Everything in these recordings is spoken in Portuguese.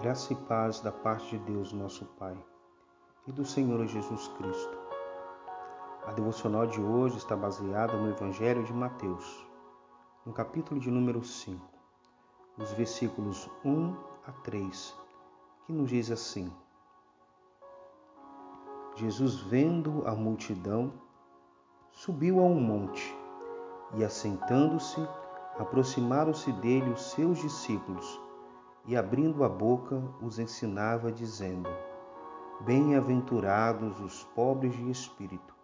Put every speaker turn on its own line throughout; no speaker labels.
Graça e paz da parte de Deus, nosso Pai, e do Senhor Jesus Cristo. A devocional de hoje está baseada no Evangelho de Mateus, no capítulo de número 5, os versículos 1 a 3, que nos diz assim: Jesus, vendo a multidão, subiu a um monte e, assentando-se, aproximaram-se dele os seus discípulos e, abrindo a boca, os ensinava, dizendo: Bem-aventurados os pobres de espírito,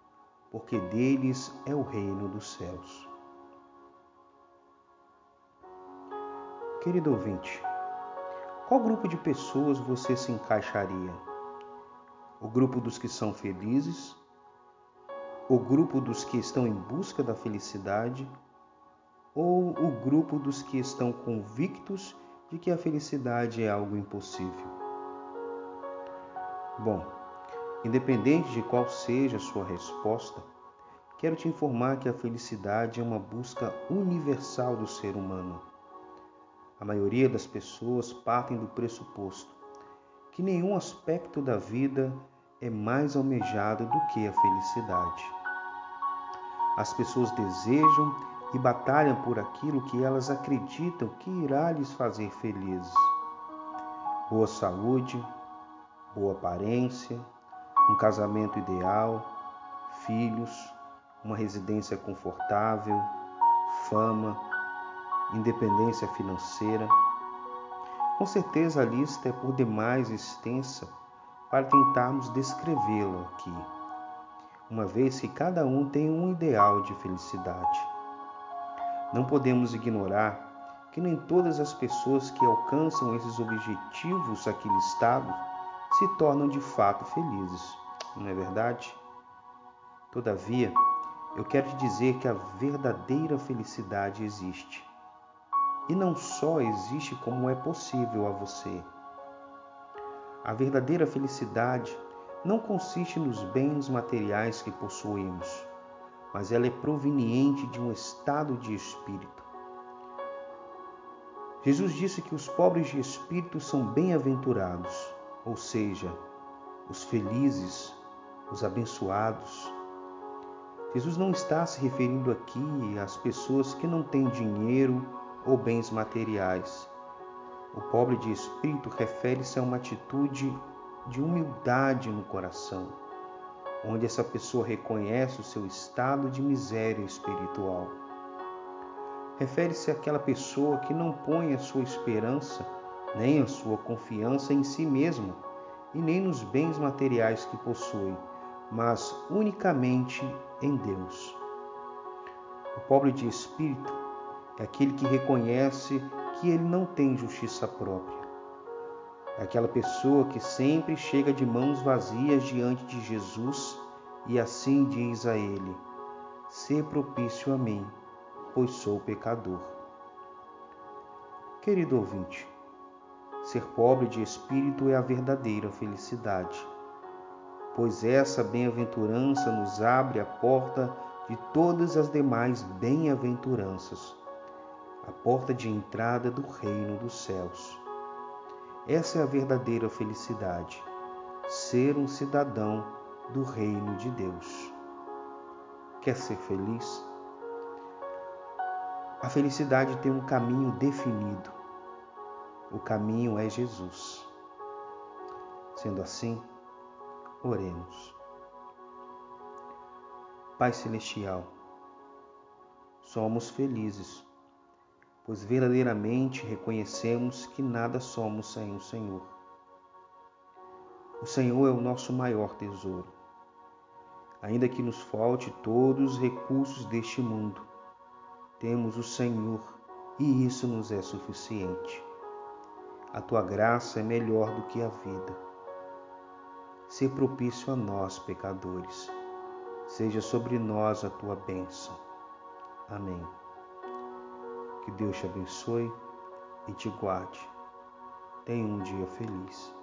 porque deles é o reino dos céus. Querido ouvinte, qual grupo de pessoas você se encaixaria? O grupo dos que são felizes? O grupo dos que estão em busca da felicidade? Ou o grupo dos que estão convictos de que a felicidade é algo impossível? Bom, independente de qual seja a sua resposta, quero te informar que a felicidade é uma busca universal do ser humano. A maioria das pessoas partem do pressuposto que nenhum aspecto da vida é mais almejado do que a felicidade. As pessoas desejam e batalham por aquilo que elas acreditam que irá lhes fazer felizes. Boa saúde, boa aparência, um casamento ideal, filhos, uma residência confortável, fama, independência financeira. Com certeza a lista é por demais extensa para tentarmos descrevê-la aqui, uma vez que cada um tem um ideal de felicidade. Não podemos ignorar que nem todas as pessoas que alcançam esses objetivos aqui listados se tornam de fato felizes, não é verdade? Todavia, eu quero te dizer que a verdadeira felicidade existe. E não só existe como é possível a você. A verdadeira felicidade não consiste nos bens materiais que possuímos mas ela é proveniente de um estado de espírito. Jesus disse que os pobres de espírito são bem-aventurados, ou seja, os felizes, os abençoados. Jesus não está se referindo aqui às pessoas que não têm dinheiro ou bens materiais. O pobre de espírito refere-se a uma atitude de humildade no coração onde essa pessoa reconhece o seu estado de miséria espiritual. Refere-se àquela pessoa que não põe a sua esperança nem a sua confiança em si mesma e nem nos bens materiais que possui, mas unicamente em Deus. O pobre de espírito é aquele que reconhece que ele não tem justiça própria. Aquela pessoa que sempre chega de mãos vazias diante de Jesus e assim diz a ele: Sê propício a mim, pois sou pecador. Querido ouvinte, ser pobre de espírito é a verdadeira felicidade, pois essa bem-aventurança nos abre a porta de todas as demais bem-aventuranças, a porta de entrada do reino dos céus. Essa é a verdadeira felicidade, ser um cidadão do reino de Deus. Quer ser feliz? A felicidade tem um caminho definido. O caminho é Jesus. Sendo assim, oremos. Pai Celestial, somos felizes, pois verdadeiramente reconhecemos que nada somos sem o Senhor. O Senhor é o nosso maior tesouro ainda que nos falte todos os recursos deste mundo. Temos o Senhor e isso nos é suficiente. A tua graça é melhor do que a vida. Se propício a nós, pecadores. Seja sobre nós a tua bênção. Amém. Que Deus te abençoe e te guarde. Tenha um dia feliz.